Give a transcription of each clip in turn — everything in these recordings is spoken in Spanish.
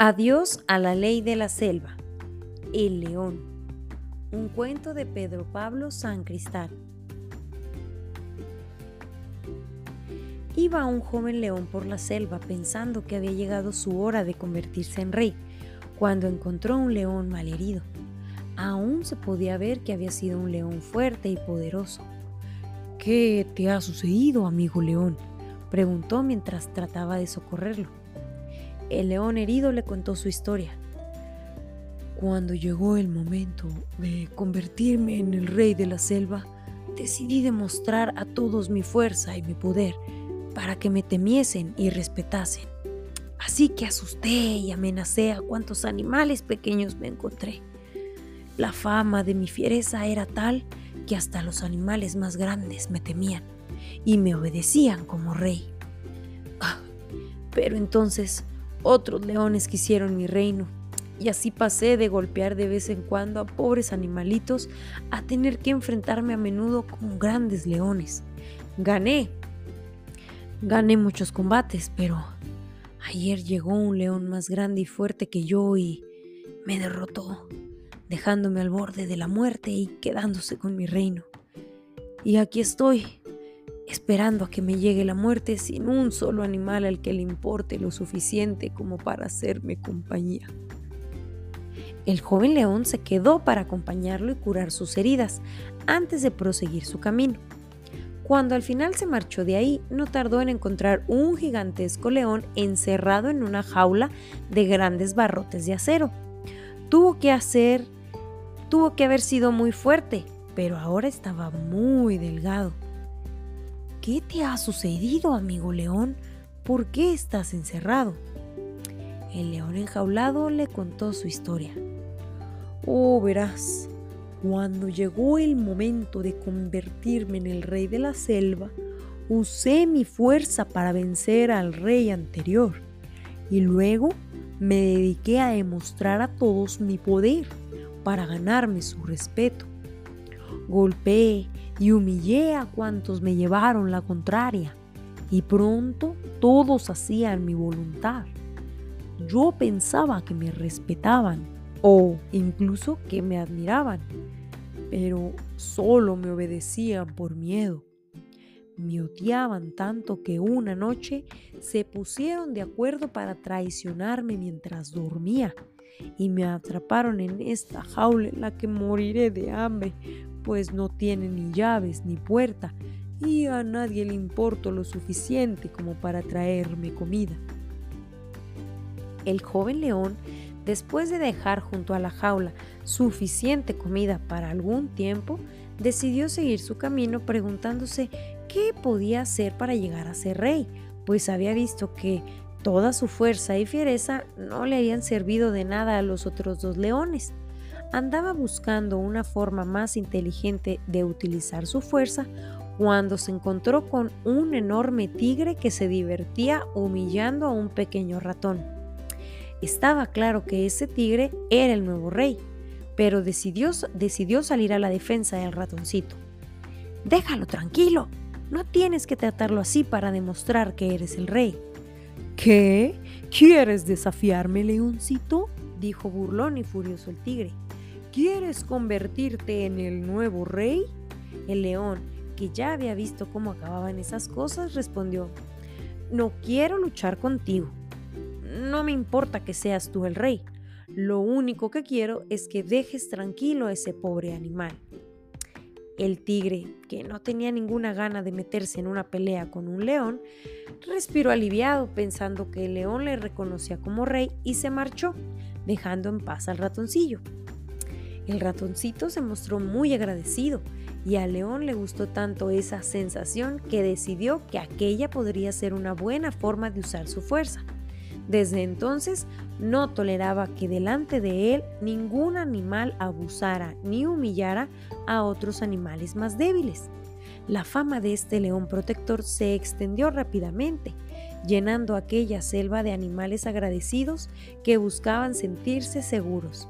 Adiós a la ley de la selva. El león. Un cuento de Pedro Pablo San Cristal. Iba un joven león por la selva pensando que había llegado su hora de convertirse en rey, cuando encontró un león malherido. Aún se podía ver que había sido un león fuerte y poderoso. ¿Qué te ha sucedido, amigo león? preguntó mientras trataba de socorrerlo. El león herido le contó su historia. Cuando llegó el momento de convertirme en el rey de la selva, decidí demostrar a todos mi fuerza y mi poder para que me temiesen y respetasen. Así que asusté y amenacé a cuantos animales pequeños me encontré. La fama de mi fiereza era tal que hasta los animales más grandes me temían y me obedecían como rey. Ah, pero entonces otros leones quisieron mi reino, y así pasé de golpear de vez en cuando a pobres animalitos a tener que enfrentarme a menudo con grandes leones. Gané. Gané muchos combates, pero ayer llegó un león más grande y fuerte que yo y me derrotó, dejándome al borde de la muerte y quedándose con mi reino. Y aquí estoy, esperando a que me llegue la muerte sin un solo animal al que le importe lo suficiente como para hacerme compañía. El joven león se quedó para acompañarlo y curar sus heridas antes de proseguir su camino. Cuando al final se marchó de ahí, no tardó en encontrar un gigantesco león encerrado en una jaula de grandes barrotes de acero. Tuvo que hacer, tuvo que haber sido muy fuerte, pero ahora estaba muy delgado. ¿Qué te ha sucedido, amigo león? ¿Por qué estás encerrado? El león enjaulado le contó su historia. Oh, verás, cuando llegó el momento de convertirme en el rey de la selva, usé mi fuerza para vencer al rey anterior y luego me dediqué a demostrar a todos mi poder para ganarme su respeto. Golpeé y humillé a cuantos me llevaron la contraria, y pronto todos hacían mi voluntad. Yo pensaba que me respetaban o incluso que me admiraban, pero solo me obedecían por miedo. Me odiaban tanto que una noche se pusieron de acuerdo para traicionarme mientras dormía y me atraparon en esta jaula en la que moriré de hambre pues no tiene ni llaves ni puerta y a nadie le importo lo suficiente como para traerme comida. El joven león, después de dejar junto a la jaula suficiente comida para algún tiempo, decidió seguir su camino preguntándose qué podía hacer para llegar a ser rey, pues había visto que toda su fuerza y fiereza no le habían servido de nada a los otros dos leones andaba buscando una forma más inteligente de utilizar su fuerza cuando se encontró con un enorme tigre que se divertía humillando a un pequeño ratón. Estaba claro que ese tigre era el nuevo rey, pero decidió, decidió salir a la defensa del ratoncito. Déjalo tranquilo, no tienes que tratarlo así para demostrar que eres el rey. ¿Qué? ¿Quieres desafiarme, leoncito? dijo burlón y furioso el tigre. ¿Quieres convertirte en el nuevo rey? El león, que ya había visto cómo acababan esas cosas, respondió, No quiero luchar contigo. No me importa que seas tú el rey. Lo único que quiero es que dejes tranquilo a ese pobre animal. El tigre, que no tenía ninguna gana de meterse en una pelea con un león, respiró aliviado pensando que el león le reconocía como rey y se marchó, dejando en paz al ratoncillo. El ratoncito se mostró muy agradecido y a León le gustó tanto esa sensación que decidió que aquella podría ser una buena forma de usar su fuerza. Desde entonces no toleraba que delante de él ningún animal abusara ni humillara a otros animales más débiles. La fama de este león protector se extendió rápidamente, llenando aquella selva de animales agradecidos que buscaban sentirse seguros.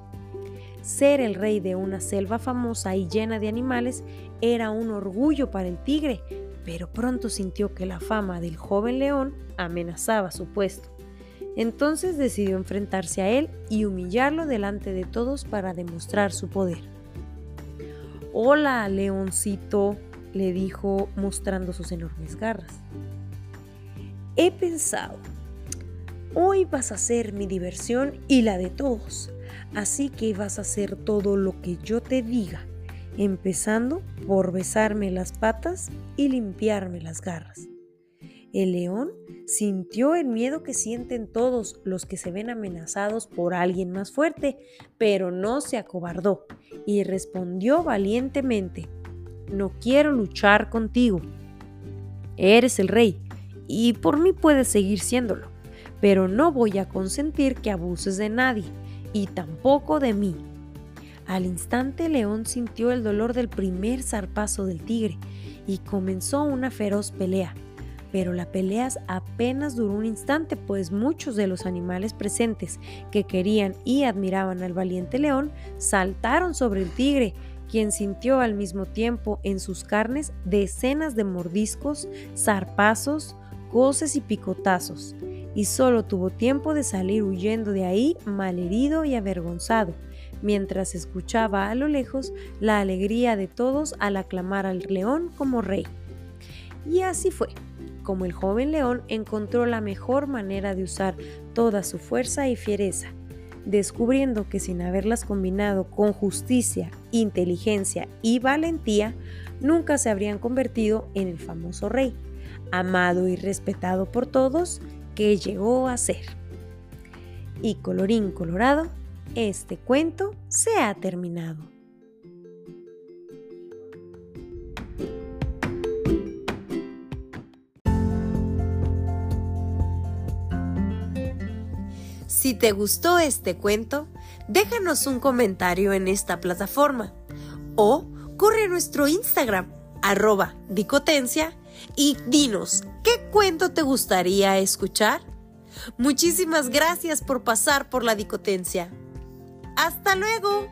Ser el rey de una selva famosa y llena de animales era un orgullo para el tigre, pero pronto sintió que la fama del joven león amenazaba su puesto. Entonces decidió enfrentarse a él y humillarlo delante de todos para demostrar su poder. Hola, leoncito, le dijo mostrando sus enormes garras. He pensado, hoy vas a ser mi diversión y la de todos, así que vas a hacer todo lo que yo te diga, empezando por besarme las patas y limpiarme las garras. El león sintió el miedo que sienten todos los que se ven amenazados por alguien más fuerte, pero no se acobardó y respondió valientemente, no quiero luchar contigo. Eres el rey y por mí puedes seguir siéndolo, pero no voy a consentir que abuses de nadie y tampoco de mí. Al instante León sintió el dolor del primer zarpazo del tigre y comenzó una feroz pelea pero la pelea apenas duró un instante, pues muchos de los animales presentes que querían y admiraban al valiente león saltaron sobre el tigre, quien sintió al mismo tiempo en sus carnes decenas de mordiscos, zarpazos, goces y picotazos, y solo tuvo tiempo de salir huyendo de ahí malherido y avergonzado, mientras escuchaba a lo lejos la alegría de todos al aclamar al león como rey. Y así fue como el joven león encontró la mejor manera de usar toda su fuerza y fiereza, descubriendo que sin haberlas combinado con justicia, inteligencia y valentía, nunca se habrían convertido en el famoso rey, amado y respetado por todos, llegó a ser. Y colorín colorado, este cuento se ha terminado. Si te gustó este cuento, déjanos un comentario en esta plataforma o corre a nuestro Instagram, arroba dicotencia, y dinos qué cuento te gustaría escuchar. Muchísimas gracias por pasar por la dicotencia. ¡Hasta luego!